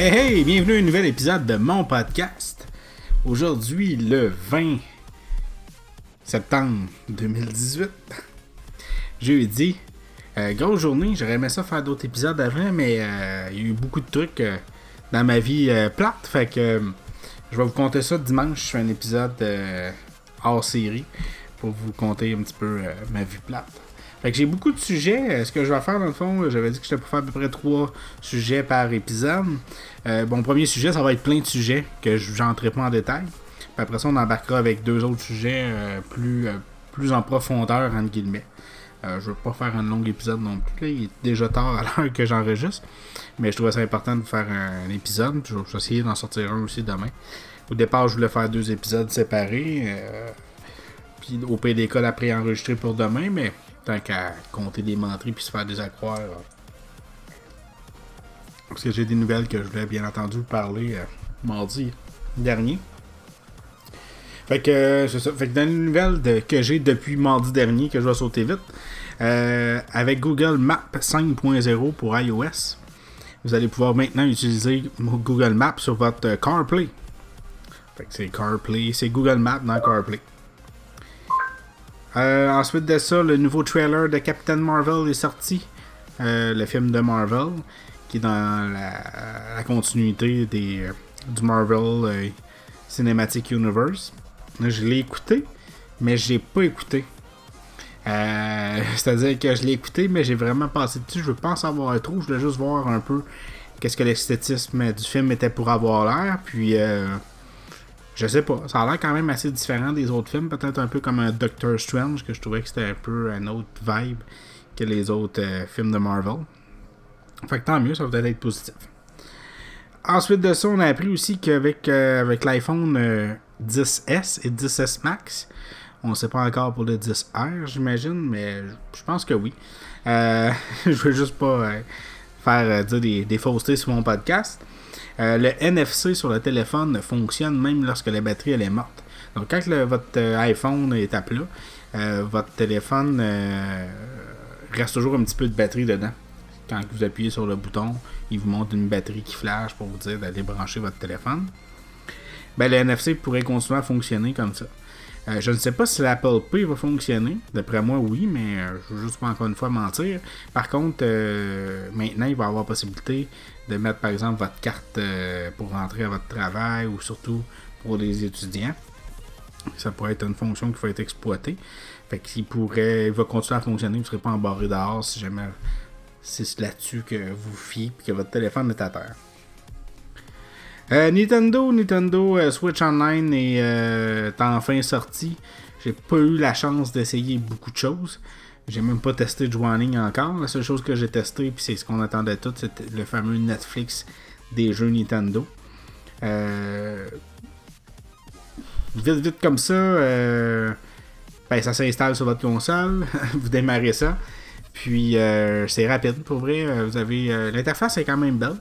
Hey hey, bienvenue à un nouvel épisode de mon podcast. Aujourd'hui, le 20 septembre 2018, jeudi. Euh, grosse journée, j'aurais aimé ça faire d'autres épisodes avant, mais euh, il y a eu beaucoup de trucs euh, dans ma vie plate. Fait que je vais vous compter ça dimanche. Je fais un épisode hors série pour vous compter un petit peu ma vie plate. Fait que j'ai beaucoup de sujets. Ce que je vais faire, dans le fond, j'avais dit que j'étais pour faire à peu près trois sujets par épisode. bon, premier sujet, ça va être plein de sujets que je n'entrerai pas en détail. Puis après ça, on embarquera avec deux autres sujets plus, plus en profondeur, entre guillemets. Euh, je veux pas faire un long épisode non plus. Il est déjà tard à l'heure que j'enregistre. Mais je trouvais ça important de faire un, épisode. Je vais essayer d'en sortir un aussi demain. Au départ, je voulais faire deux épisodes séparés. Euh, puis au PDK, la pré-enregistré pour demain. Mais tant qu'à compter des menteries puis se faire. Euh, parce que j'ai des nouvelles que je voulais bien entendu parler mardi dernier. Fait que c'est ça. Fait que dans les nouvelles que j'ai depuis mardi dernier, que je vais sauter vite, euh, avec Google Maps 5.0 pour iOS, vous allez pouvoir maintenant utiliser Google Maps sur votre CarPlay. Fait que c'est CarPlay, c'est Google Maps dans CarPlay. Euh, ensuite de ça, le nouveau trailer de Captain Marvel est sorti. Euh, le film de Marvel, qui est dans la, continuité des, du Marvel Cinematic Universe. Je l'ai écouté, mais j'ai pas écouté. Euh, c'est-à-dire que je l'ai écouté, mais j'ai vraiment passé dessus. Je veux pas en savoir trop. Je voulais juste voir un peu qu'est-ce que l'esthétisme du film était pour avoir l'air. Puis, euh, je sais pas. Ça a l'air quand même assez différent des autres films. Peut-être un peu comme un Doctor Strange, que je trouvais que c'était un peu un autre vibe que les autres euh, films de Marvel. Fait que tant mieux, ça va peut-être être positif. Ensuite de ça, on a appris aussi qu'avec avec l'iPhone 10S et 10S Max. On ne sait pas encore pour le 10R, j'imagine, mais je pense que oui. Euh, je veux juste pas euh, faire euh, dire des, faussetés sur mon podcast. Le NFC sur le téléphone fonctionne même lorsque la batterie elle est morte. Donc quand votre iPhone est à plat, votre téléphone reste toujours un petit peu de batterie dedans. Quand vous appuyez sur le bouton, il vous montre une batterie qui flash pour vous dire d'aller brancher votre téléphone ben, le NFC pourrait continuer à fonctionner comme ça. Euh, je ne sais pas si l'Apple Pay va fonctionner. D'après moi, oui, mais euh, je ne veux juste pas encore une fois mentir. Par contre, euh, maintenant, il va y avoir possibilité de mettre, par exemple, votre carte pour rentrer à votre travail ou surtout pour les étudiants. Ça pourrait être une fonction qui va être exploitée. Fait qu'il pourrait, il va continuer à fonctionner. Vous ne serez pas embarré dehors si jamais c'est là-dessus que vous fiez et que votre téléphone est à terre. Euh, Nintendo, Nintendo euh, Switch Online est, euh, enfin sorti. J'ai pas eu la chance d'essayer beaucoup de choses. J'ai même pas testé de encore. La seule chose que j'ai testé, puis c'est ce qu'on attendait tout, c'était le fameux Netflix des jeux Nintendo. Vite, vite comme ça, ben, ça s'installe sur votre console. vous démarrez ça. Puis c'est rapide pour vrai. Vous avez l'interface est quand même belle.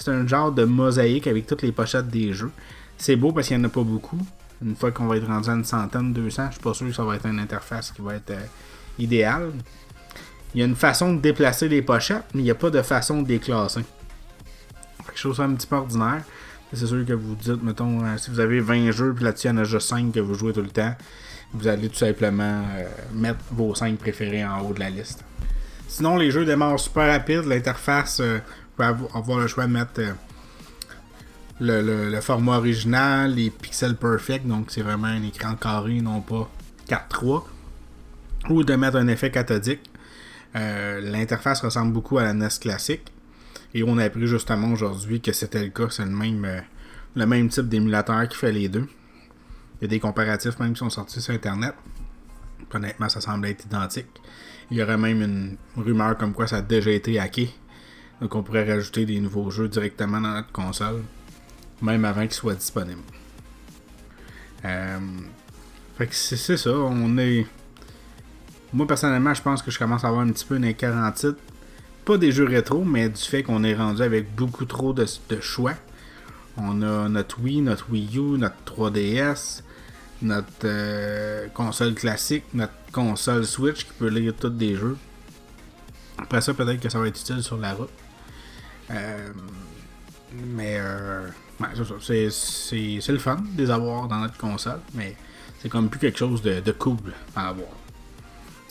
C'est un genre de mosaïque avec toutes les pochettes des jeux. C'est beau parce qu'il n'y en a pas beaucoup. Une fois qu'on va être rendu à une centaine, 200, je suis pas sûr que ça va être une interface qui va être euh, idéale. Il y a une façon de déplacer les pochettes, mais il n'y a pas de façon de les classer. Quelque chose un petit peu ordinaire. C'est sûr que vous dites, mettons, euh, si vous avez 20 jeux, puis là-dessus, il y en a juste 5 que vous jouez tout le temps, vous allez tout simplement euh, mettre vos 5 préférés en haut de la liste. Sinon, les jeux démarrent super rapide. L'interface, avoir le choix de mettre euh, le, format original, les pixels perfect, donc c'est vraiment un écran carré, non pas 4.3, ou de mettre un effet cathodique. Euh, l'interface ressemble beaucoup à la NES classique. Et on a appris justement aujourd'hui que c'était le cas, c'est le même, euh, le même type d'émulateur qui fait les deux. Il y a des comparatifs même qui sont sortis sur Internet. Honnêtement, ça semble être identique. Il y aurait même une rumeur comme quoi ça a déjà été hacké donc on pourrait rajouter des nouveaux jeux directement dans notre console, même avant qu'ils soient disponibles. Euh, fait que c'est ça, on est. Moi personnellement, je pense que je commence à avoir un petit peu une écart en titre. Pas des jeux rétro, mais du fait qu'on est rendu avec beaucoup trop de, choix. On a notre Wii, notre Wii U, notre 3DS, notre euh, console classique, notre console Switch qui peut lire tous des jeux. Après ça, peut-être que ça va être utile sur la route. Euh, Mais euh, c'est le fun de les avoir dans notre console, mais c'est comme plus quelque chose de, cool à avoir.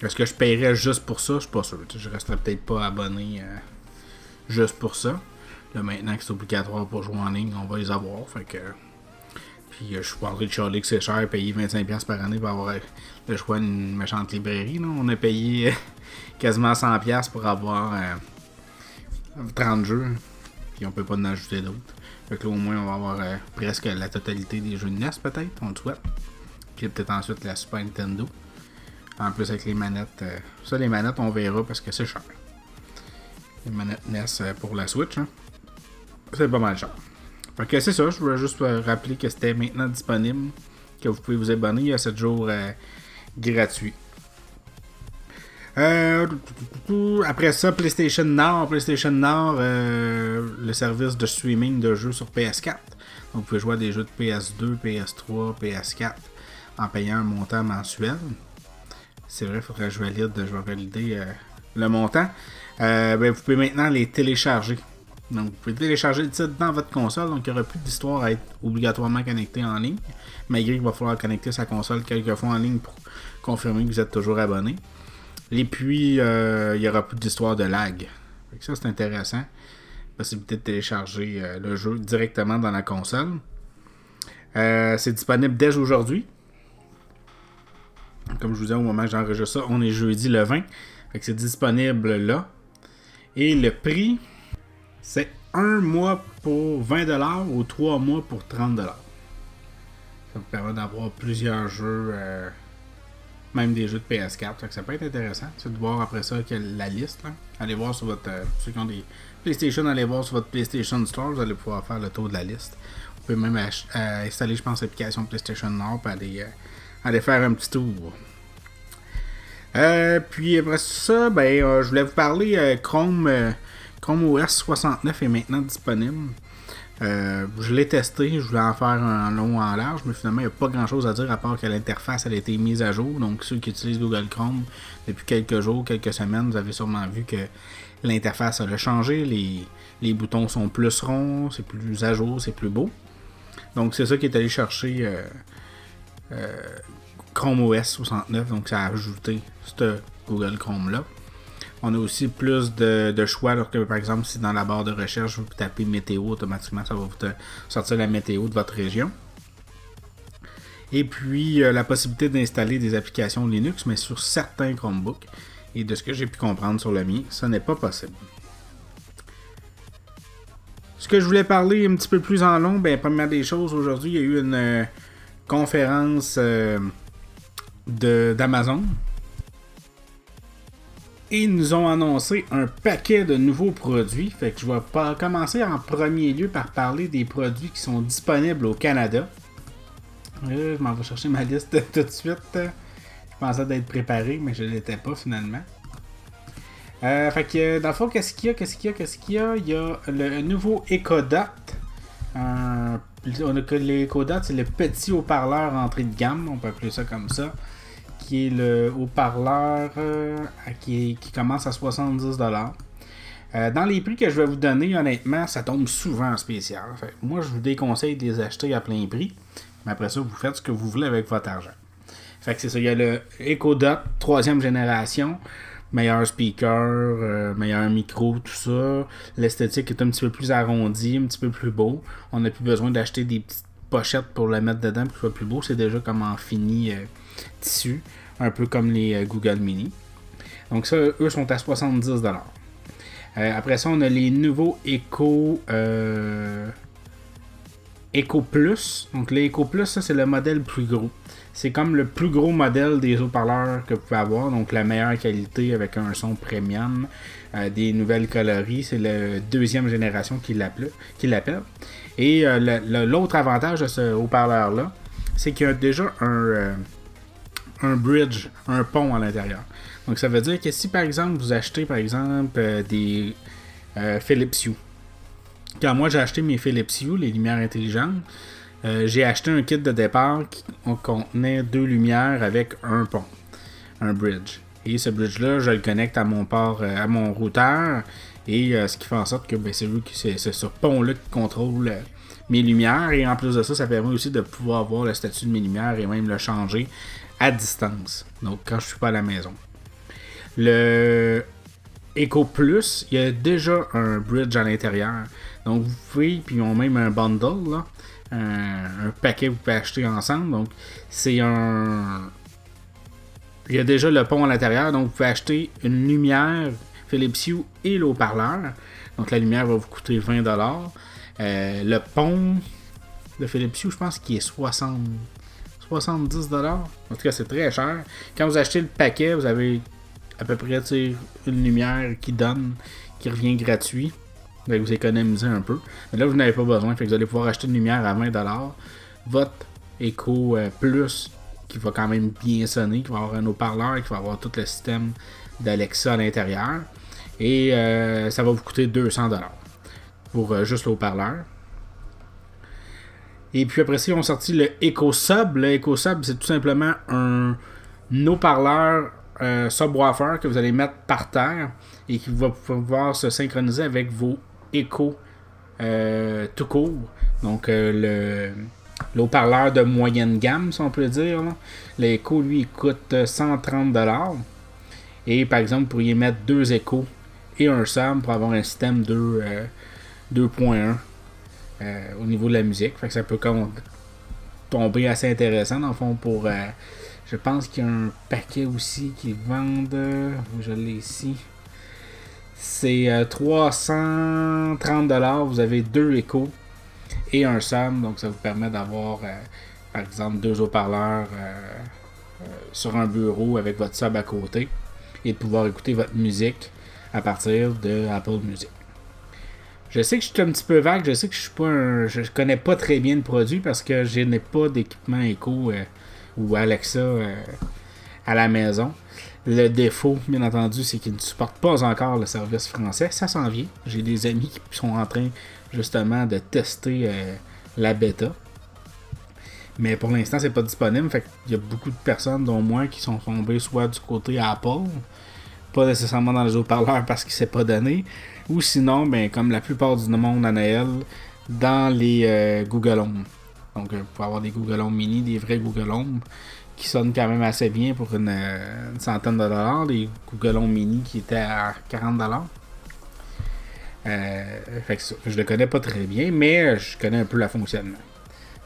Est-ce que je paierais juste pour ça? Je suis pas sûr. Je resterais peut-être pas abonné euh, juste pour ça. Là, maintenant que c'est obligatoire pour jouer en ligne, on va les avoir. Fait que. Puis euh, je suis pas en train de chialer que c'est cher, payer 25$ par année pour avoir le choix d'une méchante librairie. On a payé quasiment 100$ pour avoir 30 jeux. Puis on peut pas en ajouter d'autres. Fait que là, au moins, on va avoir euh, presque la totalité des jeux de NES, peut-être, on le souhaite. Puis peut-être ensuite la Super Nintendo. En plus, avec les manettes. Euh, ça, les manettes, on verra parce que c'est cher. Les manettes NES euh, pour la Switch, hein. c'est pas mal cher. Fait que c'est ça, je voulais juste rappeler que c'était maintenant disponible. Que vous pouvez vous abonner. Il y a 7 jours gratuits. Euh, après ça, PlayStation Nord. PlayStation Nord, euh, le service de streaming de jeux sur PS4. Donc, vous pouvez jouer à des jeux de PS2, PS3, PS4 en payant un montant mensuel. C'est vrai, il faudrait que je valide, je vais valider euh, le montant. Ben, vous pouvez maintenant les télécharger. Donc, vous pouvez télécharger le titre dans votre console. Donc, il n'y aura plus d'histoire à être obligatoirement connecté en ligne. Malgré qu'il va falloir connecter sa console quelques fois en ligne pour confirmer que vous êtes toujours abonné. Et puis, euh, il n'y aura plus d'histoire de lag. ça, c'est intéressant. Possibilité de télécharger euh, le jeu directement dans la console. Euh, c'est disponible dès aujourd'hui. Comme je vous disais au moment où j'enregistre ça, on est jeudi le 20. c'est disponible là. Et le prix, c'est un mois pour 20$ ou trois mois pour 30$. Ça vous permet d'avoir plusieurs jeux même des jeux de PS4. ça peut être intéressant. De voir après ça la liste. Allez voir sur votre. Euh, ceux qui ont des PlayStation, allez voir sur votre PlayStation Store. Vous allez pouvoir faire le tour de la liste. Vous pouvez même euh, installer, je pense, l'application PlayStation Nord et aller, euh, aller faire un petit tour. puis après ça, ben, je voulais vous parler Chrome, Chrome OS 69 est maintenant disponible. Euh, je l'ai testé, je voulais en faire un long en large, mais finalement, il n'y a pas grand chose à dire à part que l'interface a été mise à jour. Donc, ceux qui utilisent Google Chrome depuis quelques jours, quelques semaines, vous avez sûrement vu que l'interface a changé. Les, boutons sont plus ronds, c'est plus à jour, c'est plus beau. Donc, c'est ça qui est allé chercher euh, euh, Chrome OS 69. Donc, ça a ajouté ce Google Chrome là. On a aussi plus de, choix, alors que par exemple, si dans la barre de recherche, vous tapez météo, automatiquement, ça va vous sortir la météo de votre région. Et puis, euh, la possibilité d'installer des applications Linux, mais sur certains Chromebooks. Et de ce que j'ai pu comprendre sur le mien, ça n'est pas possible. Ce que je voulais parler un petit peu plus en long, ben, première des choses, aujourd'hui, il y a eu une euh, conférence euh, d'Amazon et ils nous ont annoncé un paquet de nouveaux produits. Fait que je vais commencer en premier lieu par parler des produits qui sont disponibles au Canada. Euh, je m'en vais chercher ma liste tout de suite. Je pensais d'être préparé, mais je ne l'étais pas finalement. Euh, fait que dans le fond, qu'est-ce qu'il y a Qu'est-ce qu'il y a Qu'est-ce qu'il y a? Il y a le nouveau EcoDot. Euh, on a que l'EcoDot, c'est le petit haut-parleur entrée de gamme, on peut appeler ça comme ça qui est le haut-parleur euh, qui, commence à 70$. Euh, dans les prix que je vais vous donner, honnêtement, ça tombe souvent en spécial. moi, je vous déconseille de les acheter à plein prix. Mais après ça, vous faites ce que vous voulez avec votre argent. Fait que c'est ça. Il y a le EcoDot, troisième génération. Meilleur speaker, euh, meilleur micro, tout ça. L'esthétique est un petit peu plus arrondie, un petit peu plus beau. On n'a plus besoin d'acheter des petites pochettes pour le mettre dedans pour ce soit plus beau. C'est déjà comme en fini tissu un peu comme les euh, Google Mini. Donc ça, eux sont à 70$. Euh, après ça, on a les nouveaux Echo, euh, Echo Plus. Donc les Echo Plus, ça c'est le modèle plus gros. C'est comme le plus gros modèle des haut-parleurs que vous pouvez avoir. Donc la meilleure qualité avec un son premium, des nouvelles coloris. C'est la deuxième génération qui l'appelle. Et l'autre avantage de ce haut-parleur-là, c'est qu'il y a déjà un un bridge, un pont à l'intérieur. Donc ça veut dire que si par exemple vous achetez par exemple euh, des euh, Philips Hue, quand moi j'ai acheté mes Philips Hue, les lumières intelligentes, euh, j'ai acheté un kit de départ qui contenait deux lumières avec un pont, un bridge. Et ce bridge-là, je le connecte à mon port, à mon routeur. Et ce qui fait en sorte que ben, c'est ce pont-là qui contrôle mes lumières. Et en plus de ça, ça permet aussi de pouvoir voir le statut de mes lumières et même le changer à distance. Donc quand je suis pas à la maison. Le Echo Plus, il y a déjà un bridge à l'intérieur. Donc vous pouvez, puis ils ont même un bundle, là, un, paquet que vous pouvez acheter ensemble. Donc c'est un... Il y a déjà le pont à l'intérieur, donc vous pouvez acheter une lumière Philips Hue et l'eau-parleur. Donc la lumière va vous coûter 20$. Euh, le pont de Philips Hue, je pense qu'il est 60, 70$. En tout cas, c'est très cher. Quand vous achetez le paquet, vous avez à peu près une lumière qui donne, qui revient gratuit. Donc vous économisez un peu. Mais là, vous n'avez pas besoin. Fait que vous allez pouvoir acheter une lumière à 20$. Votre Echo euh, Plus, qui va quand même bien sonner, qui va avoir un haut-parleur, qui va avoir tout le système d'Alexa à l'intérieur. Et euh, ça va vous coûter 200$ pour euh, juste le haut-parleur. Et puis après ça, ils ont sorti le Echo Sub. Le Echo Sub, c'est tout simplement un haut-parleur euh, subwoofer que vous allez mettre par terre et qui va pouvoir se synchroniser avec vos échos euh, tout court. Donc euh, le haut-parleur de moyenne gamme, si on peut dire. L'écho, lui, coûte 130$. Et par exemple, vous pourriez mettre deux échos et un sub pour avoir un système 2.1 au niveau de la musique. Fait que ça peut tomber assez intéressant dans le fond pour je pense qu'il y a un paquet aussi qui vendent. Je l'ai ici. C'est 330$. Euh, vous avez deux échos et un SAM. Donc ça vous permet d'avoir, euh, par exemple, deux haut-parleurs euh, sur un bureau avec votre sub à côté et de pouvoir écouter votre musique à partir de Apple Music. Je sais que je suis un petit peu vague, je sais que je suis pas un, je connais pas très bien le produit parce que je n'ai pas d'équipement écho ou Alexa euh, à la maison. Le défaut, bien entendu, c'est qu'ils ne supportent pas encore le service français. Ça s'en vient. J'ai des amis qui sont en train justement de tester euh, la bêta. Mais pour l'instant, c'est pas disponible. Fait Il y a beaucoup de personnes, dont moi, qui sont tombées soit du côté Apple, pas nécessairement dans les haut-parleurs parce qu'il s'est pas donné, ou sinon, ben, comme la plupart du monde à Noël, dans les euh, Google Home. Donc, euh, pour avoir des Google Home Mini, des vrais Google Home qui sonnent quand même assez bien pour une, euh, centaine de dollars. Des Google Home Mini qui étaient à 40 dollars. Euh, fait que je le connais pas très bien, mais je connais un peu le fonctionnement.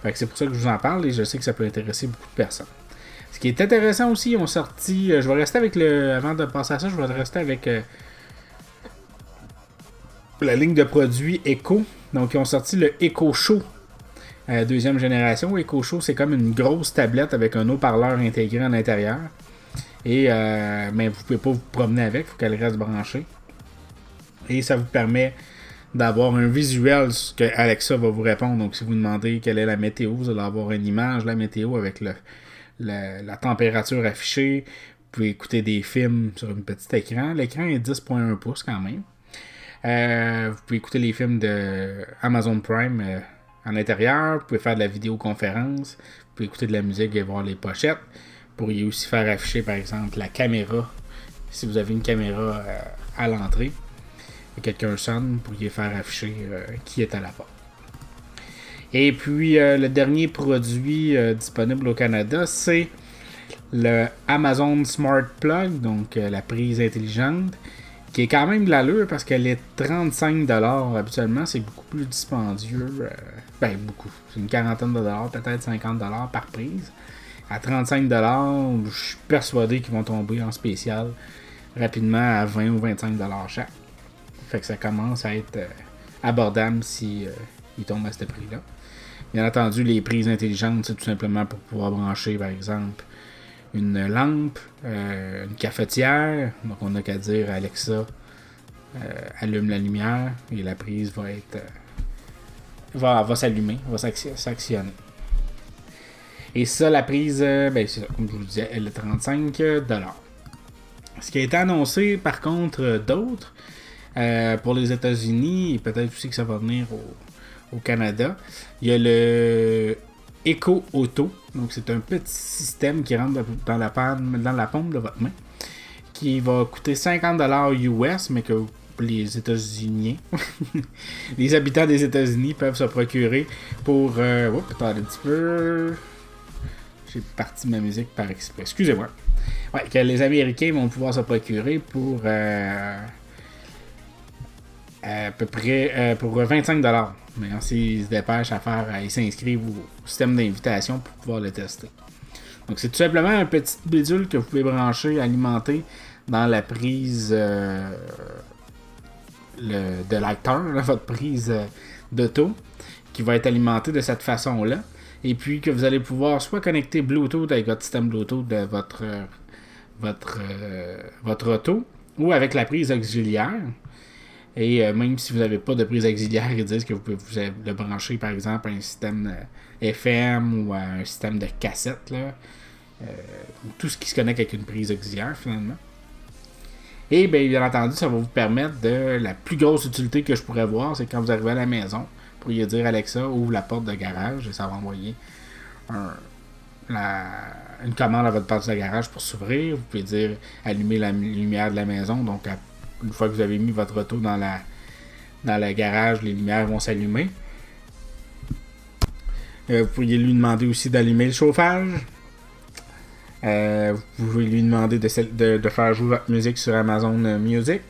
Fait que c'est pour ça que je vous en parle et je sais que ça peut intéresser beaucoup de personnes. Ce qui est intéressant aussi, ils ont sorti. je vais rester avec le. Avant de passer à ça, je vais rester avec la ligne de produits Echo. Donc, ils ont sorti le Echo Show euh, deuxième génération. Echo Show, c'est comme une grosse tablette avec un haut-parleur intégré à l'intérieur. Et euh, mais vous pouvez pas vous promener avec, il faut qu'elle reste branchée. Et ça vous permet d'avoir un visuel que Alexa va vous répondre. Donc si vous demandez quelle est la météo, vous allez avoir une image, la météo avec la température affichée. Vous pouvez écouter des films sur un petit écran. L'écran est 10.1 pouces quand même. Euh, vous pouvez écouter les films de Amazon Prime euh, en intérieur. Vous pouvez faire de la vidéoconférence. Vous pouvez écouter de la musique et voir les pochettes. Vous pourriez aussi faire afficher, par exemple, la caméra. Si vous avez une caméra euh, à l'entrée quelqu'un sonne, vous pourriez faire afficher qui est à la porte. Et puis, le dernier produit disponible au Canada, c'est le Amazon Smart Plug, donc la prise intelligente qui est quand même de l'allure parce qu'elle est 35$ habituellement, c'est beaucoup plus dispendieux. Euh, ben, beaucoup. C'est une quarantaine de dollars, peut-être 50$ par prise. À 35$, je suis persuadé qu'ils vont tomber en spécial rapidement à 20 ou 25$ chaque. Fait que ça commence à être euh, abordable si euh, ils tombent à ce prix-là. Bien entendu, les prises intelligentes, c'est tout simplement pour pouvoir brancher, par exemple, une lampe, euh, une cafetière. Donc on n'a qu'à dire Alexa, euh, allume la lumière et la prise va être euh, va, va s'allumer, va s'actionner. Et ça, la prise, ben, comme je vous disais, elle est 35 Ce qui a été annoncé par contre d'autres pour les États-Unis et peut-être aussi que ça va venir au Canada, il y a le Echo Auto. Donc, c'est un petit système qui rentre dans la, panne, dans la de votre main qui va coûter 50$ US, mais que les États-Unis, les habitants des États-Unis peuvent se procurer pour. Euh, oups, attendez un petit peu. J'ai parti ma musique par exprès. Excusez-moi. Ouais, que les Américains vont pouvoir se procurer pour. Euh, à peu près euh, pour 25$. Mais s'ils se dépêchent à faire, ils s'inscrivent au système d'invitation pour pouvoir le tester. Donc c'est tout simplement un petit bidule que vous pouvez brancher, alimenter dans la prise euh, de l'acteur, votre prise euh, d'auto, qui va être alimentée de cette façon-là. Et puis que vous allez pouvoir soit connecter Bluetooth avec votre système Bluetooth de votre, votre, votre auto, ou avec la prise auxiliaire. Et euh, même si vous n'avez pas de prise auxiliaire, ils disent que vous pouvez le brancher par exemple à un système euh, FM ou à un système de cassette. Euh, tout ce qui se connecte avec une prise auxiliaire finalement. Et bien, bien entendu, ça va vous permettre de la plus grosse utilité que je pourrais voir, c'est quand vous arrivez à la maison, vous pourriez dire Alexa, ouvre la porte de garage et ça va envoyer une commande à votre porte de garage pour s'ouvrir. Vous pouvez dire allumer la lumière de la maison, donc à une fois que vous avez mis votre auto dans la dans le garage, les lumières vont s'allumer. Euh, vous pourriez lui demander aussi d'allumer le chauffage. Euh, vous pouvez lui demander de, faire jouer votre musique sur Amazon Music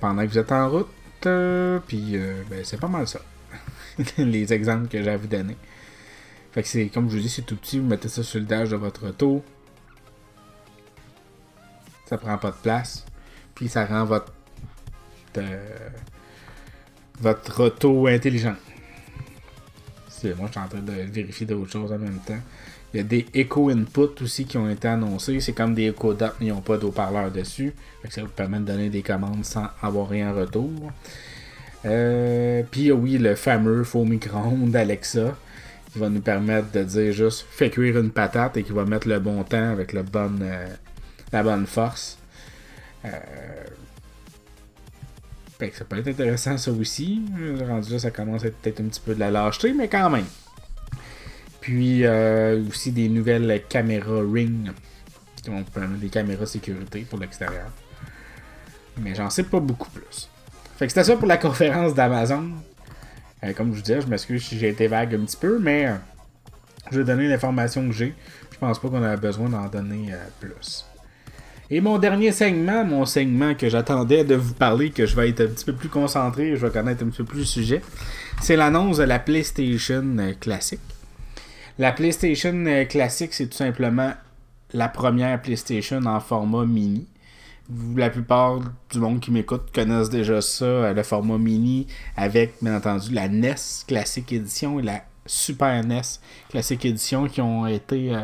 pendant que vous êtes en route. Euh, puis ben, c'est pas mal ça. les exemples que j'ai à vous donner. Fait que c'est comme je vous dis, c'est tout petit, vous mettez ça sur le dash de votre auto. Ça prend pas de place puis ça rend votre euh, votre auto intelligent. Moi, je suis en train de vérifier d'autres choses en même temps. Il y a des Echo Input aussi qui ont été annoncés. C'est comme des Echo Dot, mais ils n'ont pas d'haut-parleur dessus. ça vous permet de donner des commandes sans avoir rien en retour. Euh, puis oui, le fameux faux micro-ondes d'Alexa qui va nous permettre de dire juste fais cuire une patate et qui va mettre le bon temps avec euh, la bonne force. Euh... ça peut être intéressant ça aussi. Rendu là, ça commence à être peut-être un petit peu de la lâcheté, mais quand même. Puis euh, aussi des nouvelles caméras Ring permettre des caméras sécurité pour l'extérieur. Mais j'en sais pas beaucoup plus. Fait que c'était ça pour la conférence d'Amazon. Euh, comme je vous disais, je m'excuse si j'ai été vague un petit peu, mais euh, je vais donner l'information que j'ai. Je pense pas qu'on a besoin d'en donner plus. Et mon dernier segment, mon segment que j'attendais de vous parler, que je vais être un petit peu plus concentré, je vais connaître un petit peu plus le sujet, c'est l'annonce de la PlayStation euh, classique. La PlayStation euh, classique, c'est tout simplement la première PlayStation en format mini. La plupart du monde qui m'écoute connaissent déjà ça, euh, le format mini, avec bien entendu la NES Classic Edition et la Super NES Classic Edition qui ont été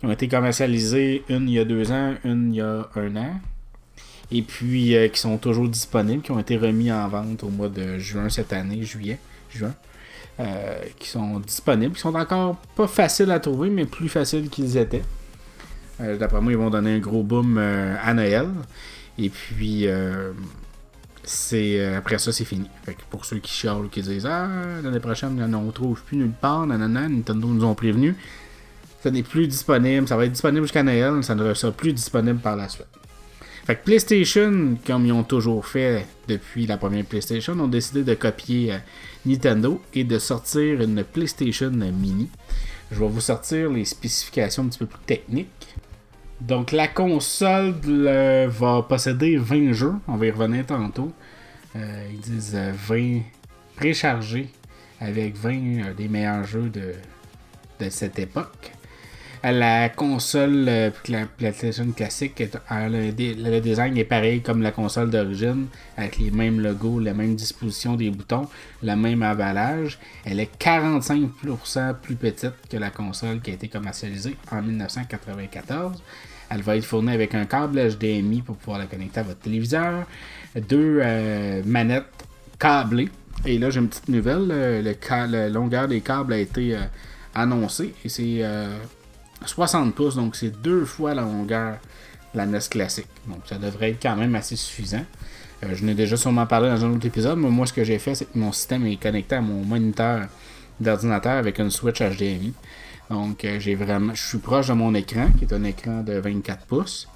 qui ont été commercialisés, une il y a deux ans, une il y a un an. Et puis euh, qui sont toujours disponibles, qui ont été remis en vente au mois de juin cette année, juillet, juin. Euh, qui sont disponibles, qui sont encore pas faciles à trouver, mais plus faciles qu'ils étaient. Euh, d'après moi, ils vont donner un gros boom à Noël. Et puis, c'est après ça, c'est fini. Fait que pour ceux qui chialent, qui disent Ah, l'année prochaine, on ne trouve plus nulle part, nanana, Nintendo nous ont prévenu ça n'est plus disponible. Ça va être disponible jusqu'à Noël, ça ne sera plus disponible par la suite. Fait que PlayStation, comme ils ont toujours fait depuis la première PlayStation, ont décidé de copier euh, Nintendo et de sortir une PlayStation Mini. Je vais vous sortir les spécifications un petit peu plus techniques. Donc la console va posséder 20 jeux, on va y revenir tantôt. Euh, ils disent 20 euh, préchargés avec 20 des meilleurs jeux de cette époque la console, euh, la PlayStation classique, le, design est pareil comme la console d'origine, avec les mêmes logos, la même disposition des boutons, le même avalage. Elle est 45% plus petite que la console qui a été commercialisée en 1994. Elle va être fournie avec un câble HDMI pour pouvoir la connecter à votre téléviseur, deux euh, manettes câblées. Et là, j'ai une petite nouvelle. Le, la longueur des câbles a été euh, annoncée et c'est 60 pouces, donc c'est deux fois la longueur de la NES classique. Donc ça devrait être quand même assez suffisant. Euh, je n'ai déjà sûrement parlé dans un autre épisode, mais moi ce que j'ai fait, c'est que mon système est connecté à mon moniteur d'ordinateur avec une Switch HDMI. Donc euh, j'ai vraiment. Je suis proche de mon écran, qui est un écran de 24 pouces.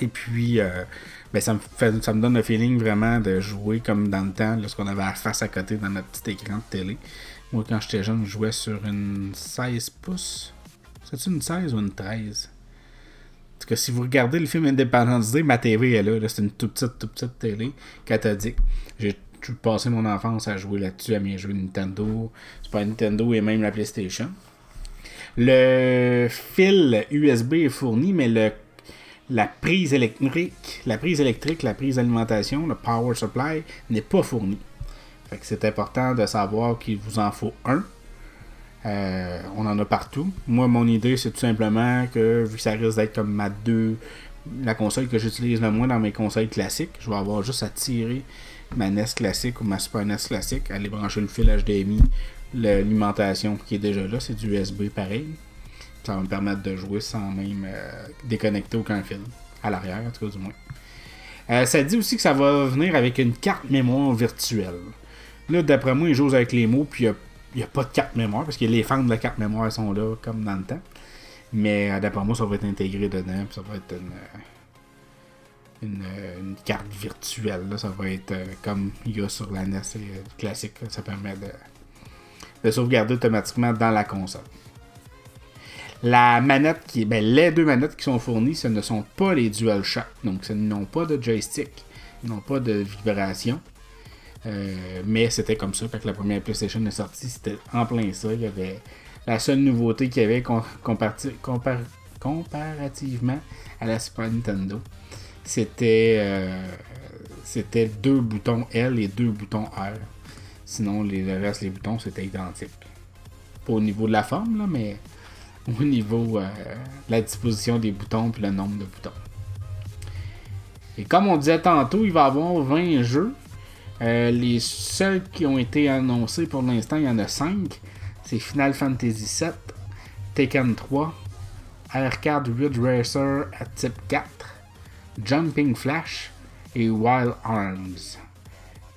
Et puis, euh, ben, ça, me ça me donne le feeling vraiment de jouer comme dans le temps, lorsqu'on avait la face à côté dans notre petit écran de télé. Moi, quand j'étais jeune, je jouais sur une 16 pouces. C'est-tu une 16 ou une 13 En tout cas, si vous regardez le film Independence Day, ma TV est là. c'est une toute petite, toute petite télé cathodique. J'ai passé mon enfance à jouer là-dessus, à mes jeux Nintendo, Super Nintendo et même la PlayStation. Le fil USB est fourni, mais le, la prise électrique, la prise électrique, la prise d'alimentation, le power supply n'est pas fourni. c'est important de savoir qu'il vous en faut un. Euh, on en a partout. Moi, mon idée, c'est tout simplement que, vu que ça risque d'être comme ma deux, la console que j'utilise le moins dans mes consoles classiques, je vais avoir juste à tirer ma NES classique ou ma Super NES classique, aller brancher le fil HDMI, l'alimentation qui est déjà là, c'est du USB pareil. Ça va me permettre de jouer sans même euh, déconnecter aucun fil. À l'arrière, en tout cas, du moins. Euh, ça dit aussi que ça va venir avec une carte mémoire virtuelle. Là, d'après moi, ils jouent avec les mots, puis il pas de carte mémoire, parce que les fans de la carte mémoire sont là, comme dans le temps. Mais euh, d'après moi, ça va être intégré dedans, puis ça va être une, carte virtuelle. Ça va être comme il y a sur la NES classique. Ça permet de de sauvegarder automatiquement dans la console. La manette qui ben, les deux manettes qui sont fournies, ce ne sont pas les DualShock. Donc, ce n'ont pas de joystick, ils n'ont pas de vibration. Euh, mais c'était comme ça quand la première PlayStation est sortie, c'était en plein ça. Il y avait la seule nouveauté qu'il y avait comparativement à la Super Nintendo, c'était euh, c'était deux boutons L et deux boutons R. Sinon, les, le reste, les boutons, c'était identique. Pas au niveau de la forme, là, mais au niveau euh, de la disposition des boutons et le nombre de boutons. Et comme on disait tantôt, il va y avoir 20 jeux. Euh, les seuls qui ont été annoncés pour l'instant, il y en a 5. C'est Final Fantasy VII, Tekken 3, Arcade Ridge Racer à type 4, Jumping Flash et Wild Arms.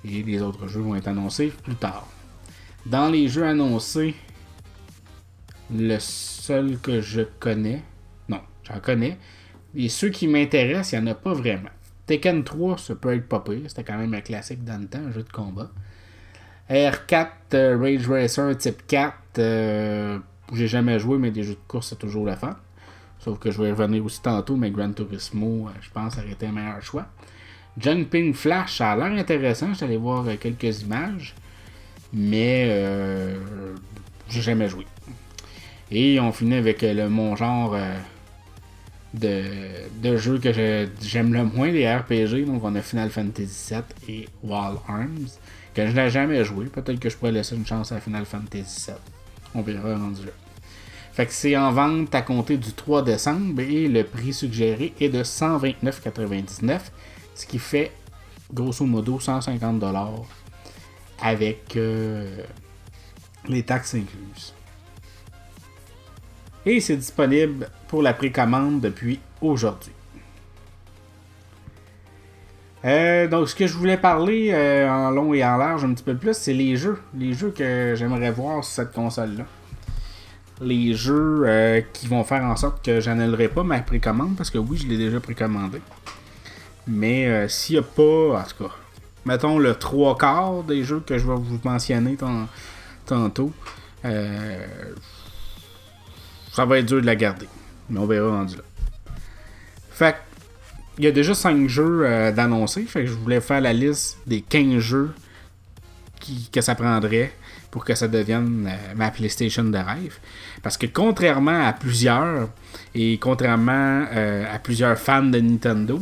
Et les autres jeux vont être annoncés plus tard. Dans les jeux annoncés, le seul que je connais, non, j'en connais, et ceux qui m'intéressent, il n'y en a pas vraiment. Tekken 3, ça peut être pas pire, c'était quand même un classique dans le temps, un jeu de combat. R4 euh, Rage Racer type 4, euh, j'ai jamais joué, mais des jeux de course, c'est toujours la fin. Sauf que je vais y revenir aussi tantôt, mais Gran Turismo, euh, je pense, aurait été un meilleur choix. Jumping Flash, ça a l'air intéressant. Je suis allé voir euh, quelques images. Mais j'ai jamais joué. Et on finit avec le, mon genre de, de jeu que j'aime le moins, les RPG. Donc on a Final Fantasy VII et Wild Arms. Que je n'ai jamais joué. Peut-être que je pourrais laisser une chance à Final Fantasy VII. On verra rendu là. Fait que c'est en vente à compter du 3 décembre et le prix suggéré est de 129,99 ce qui fait grosso modo 150 dollars avec euh, les taxes incluses. Et c'est disponible pour la précommande depuis aujourd'hui. Euh, donc, ce que je voulais parler euh, en long et en large un petit peu plus, c'est les jeux. Les jeux que j'aimerais voir sur cette console-là. Les jeux qui vont faire en sorte que j'annulerai pas ma précommande, parce que oui, je l'ai déjà précommandé. Mais euh, s'il n'y a pas, en tout cas, mettons le trois quarts des jeux que je vais vous mentionner tantôt, euh, ça va être dur de la garder. Mais on verra rendu là. Fait il y a déjà 5 jeux euh, d'annoncer. Fait que je voulais faire la liste des 15 jeux que ça prendrait pour que ça devienne ma PlayStation de rêve. Parce que contrairement à plusieurs, et contrairement à plusieurs fans de Nintendo,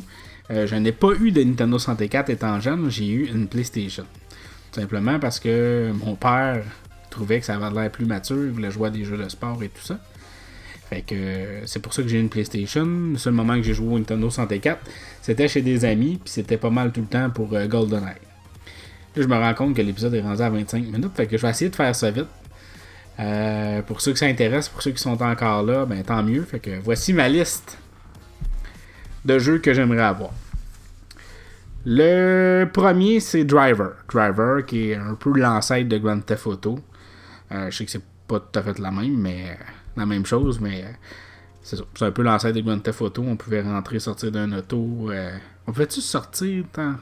euh, je n'ai pas eu de Nintendo 64 étant jeune, j'ai eu une PlayStation. Tout simplement parce que mon père trouvait que ça avait l'air plus mature, il voulait jouer à des jeux de sport et tout ça. Fait que c'est pour ça que j'ai une PlayStation. Le seul moment que j'ai joué au Nintendo 64, c'était chez des amis, puis c'était pas mal tout le temps pour euh, GoldenEye. Là, je me rends compte que l'épisode est rendu à 25 minutes, fait que je vais essayer de faire ça vite. Euh, pour ceux qui s'intéressent, pour ceux qui sont encore là, ben tant mieux. Fait que voici ma liste de jeux que j'aimerais avoir. Le premier, c'est Driver. Driver, qui est un peu l'ancêtre de Grand Theft Auto. Euh, je sais que c'est pas tout à fait la même, mais euh, la même chose, mais euh, c'est un peu l'ancêtre des Grand Theft Auto. On pouvait rentrer, sortir d'un auto. euh, On pouvait-tu sortir tant?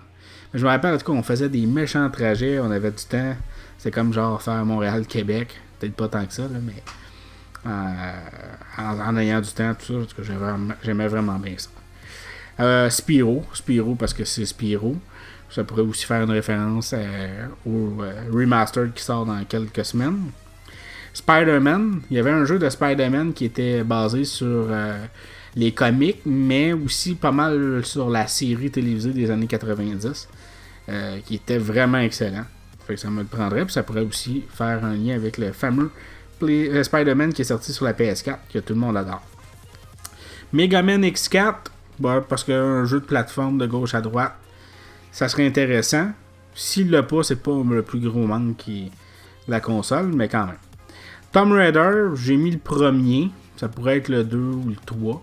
Je me rappelle, en tout cas, on faisait des méchants trajets. On avait du temps. C'est comme genre faire Montréal-Québec. Peut-être pas tant que ça, là, mais. euh, en, ayant du temps, tout ça, j'avais vraiment- j'aimais vraiment bien ça. Euh, Spyro. Spyro parce que c'est Spyro. Ça pourrait aussi faire une référence au remastered qui sort dans quelques semaines. Spider-Man, il y avait un jeu de Spider-Man qui était basé sur euh, les comics, mais aussi pas mal sur la série télévisée des années 90, euh, qui était vraiment excellent. Fait que ça me le prendrait, puis ça pourrait aussi faire un lien avec le fameux euh, Spider-Man qui est sorti sur la PS4, que tout le monde adore. Mega Man X4, bah, parce qu'un jeu de plateforme de gauche à droite, ça serait intéressant. S'il l'a pas, c'est pas le plus gros manque qui la console, mais quand même. Tomb Raider, j'ai mis le premier. Ça pourrait être le 2 ou le 3.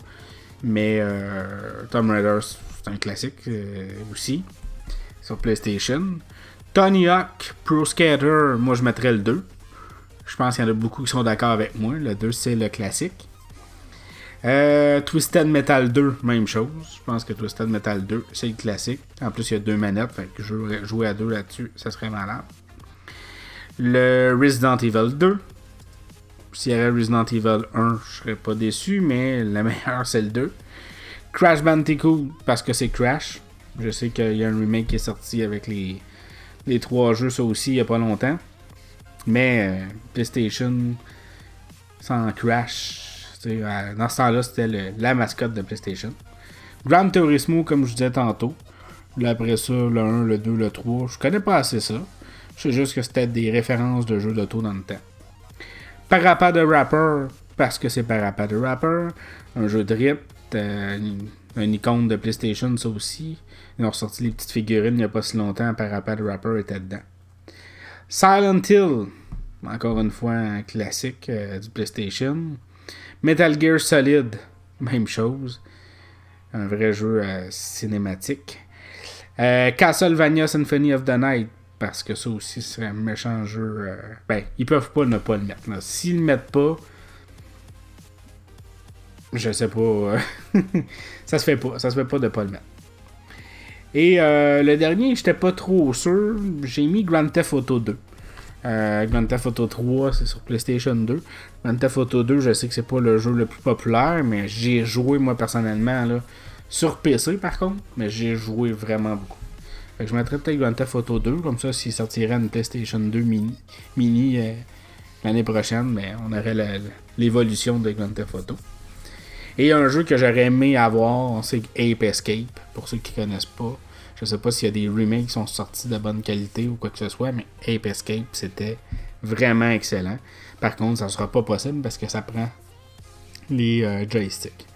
Mais euh, Tomb Raider, c'est un classique euh, aussi. Sur PlayStation. Tony Hawk Pro Skater, moi je mettrais le 2. Je pense qu'il y en a beaucoup qui sont d'accord avec moi. Le 2, c'est le classique. Euh, Twisted Metal 2, même chose. Je pense que Twisted Metal 2, c'est le classique. En plus, il y a deux manettes. Fait que jouer à deux là-dessus, ça serait malade. Le Resident Evil 2. S'il y avait Resident Evil 1, je serais pas déçu, mais le meilleur, c'est le 2. Crash Bandicoot, parce que c'est Crash. Je sais qu'il y a un remake qui est sorti avec les, les trois jeux, ça aussi, il y a pas longtemps. Mais euh, PlayStation sans Crash, euh, dans ce temps-là, c'était la mascotte de PlayStation. Gran Turismo, comme je disais tantôt. Là, après ça, le 1, le 2, le 3. Je connais pas assez ça. Je sais juste que c'était des références de jeux d'auto dans le temps. Parappa de Rapper, parce que c'est Parappa de Rapper. Un jeu de rip, euh, une- icône de PlayStation, ça aussi. Ils ont ressorti les petites figurines il n'y a pas si longtemps. Parappa de Rapper était dedans. Silent Hill, encore une fois un classique euh, du PlayStation. Metal Gear Solid, même chose. Un vrai jeu euh, cinématique. Castlevania Symphony of the Night, parce que ça aussi serait un méchant jeu. euh, ben, ils peuvent pas ne pas le mettre. S'ils le mettent pas, je sais pas. euh, ça se fait pas. Ça se fait pas de pas le mettre. Et euh, le dernier, j'étais pas trop sûr. J'ai mis Grand Theft Auto 2. Euh, Grand Theft Auto 3, c'est sur PlayStation 2. Grand Theft Auto 2, je sais que c'est pas le jeu le plus populaire, mais j'ai joué moi personnellement là, sur PC par contre, mais j'ai joué vraiment beaucoup. Je mettrais peut-être Grand Theft Auto 2, comme ça s'il sortirait une PlayStation 2 mini, euh, l'année prochaine, mais on aurait l'évolution de Grand Theft Auto. Et un jeu que j'aurais aimé avoir, c'est Ape Escape, pour ceux qui connaissent pas. Je sais pas s'il y a des remakes qui sont sortis de bonne qualité ou quoi que ce soit, mais Ape Escape, c'était vraiment excellent. Par contre, ça sera pas possible parce que ça prend les euh, joysticks.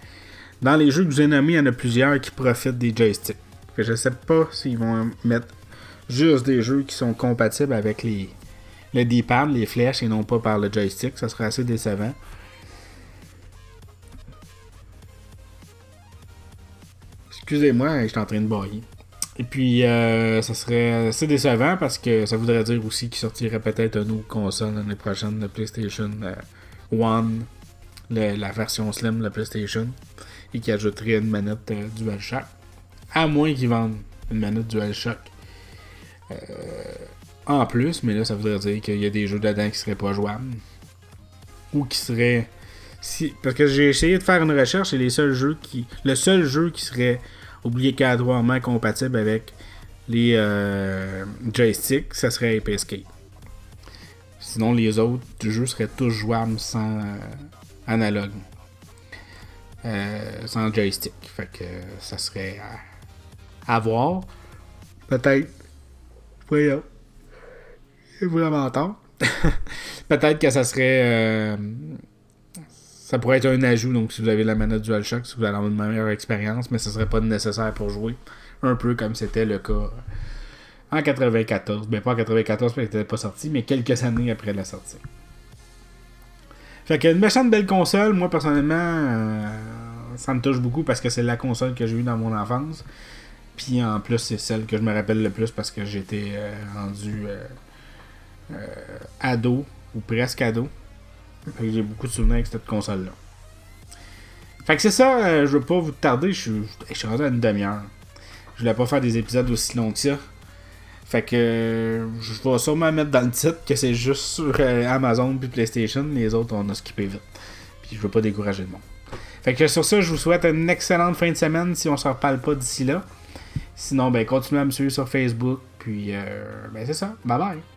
Dans les jeux que je vous ai nommés, il y en a plusieurs qui profitent des joysticks. Fait que je sais pas s'ils vont mettre juste des jeux qui sont compatibles avec les le D-pad, les flèches et non pas par le joystick. Ça serait assez décevant. Excusez-moi, je suis en train de bailler. Et puis, euh, ça serait assez décevant parce que ça voudrait dire aussi qu'il sortirait peut-être une autre console l'année prochaine de PlayStation euh, One, le- la version slim de la PlayStation, et qui ajouterait une manette euh, DualShock. À moins qu'ils vendent une manette DualShock euh, en plus, mais là, ça voudrait dire qu'il y a des jeux dedans qui seraient pas jouables. Ou qui seraient. Si, parce que j'ai essayé de faire une recherche et les seuls jeux qui. Le seul jeu qui serait obligatoirement compatible avec les euh, joysticks, ça serait Escape. Sinon, les autres jeux seraient tous jouables sans euh, analogue. Euh, sans joystick. Fait que ça serait à, voir. Peut-être. Voyons. Vraiment tard. Peut-être que ça serait. euh, ça pourrait être un ajout, donc si vous avez la manette DualShock, si vous allez avoir une meilleure expérience, mais ce serait pas nécessaire pour jouer. Un peu comme c'était le cas en 94. Ben pas en 94 parce qu'elle n'était pas sortie, mais quelques années après la sortie. Fait qu'une méchante belle console, moi personnellement, euh, ça me touche beaucoup parce que c'est la console que j'ai eue dans mon enfance. Puis en plus, c'est celle que je me rappelle le plus parce que j'étais euh, rendu euh, euh, ado, ou presque ado. J'ai beaucoup de souvenirs avec cette console-là. Fait que c'est ça, je veux pas vous tarder, je suis, je suis rendu à une demi-heure. Je voulais pas faire des épisodes aussi longs que ça. Fait que je vais sûrement mettre dans le titre que c'est juste sur Amazon puis PlayStation. Les autres, on a skippé vite. Puis je veux pas décourager le monde. Fait que sur ça, je vous souhaite une excellente fin de semaine si on se reparle pas d'ici là. Sinon, ben continuez à me suivre sur Facebook. Puis, ben c'est ça. Bye bye.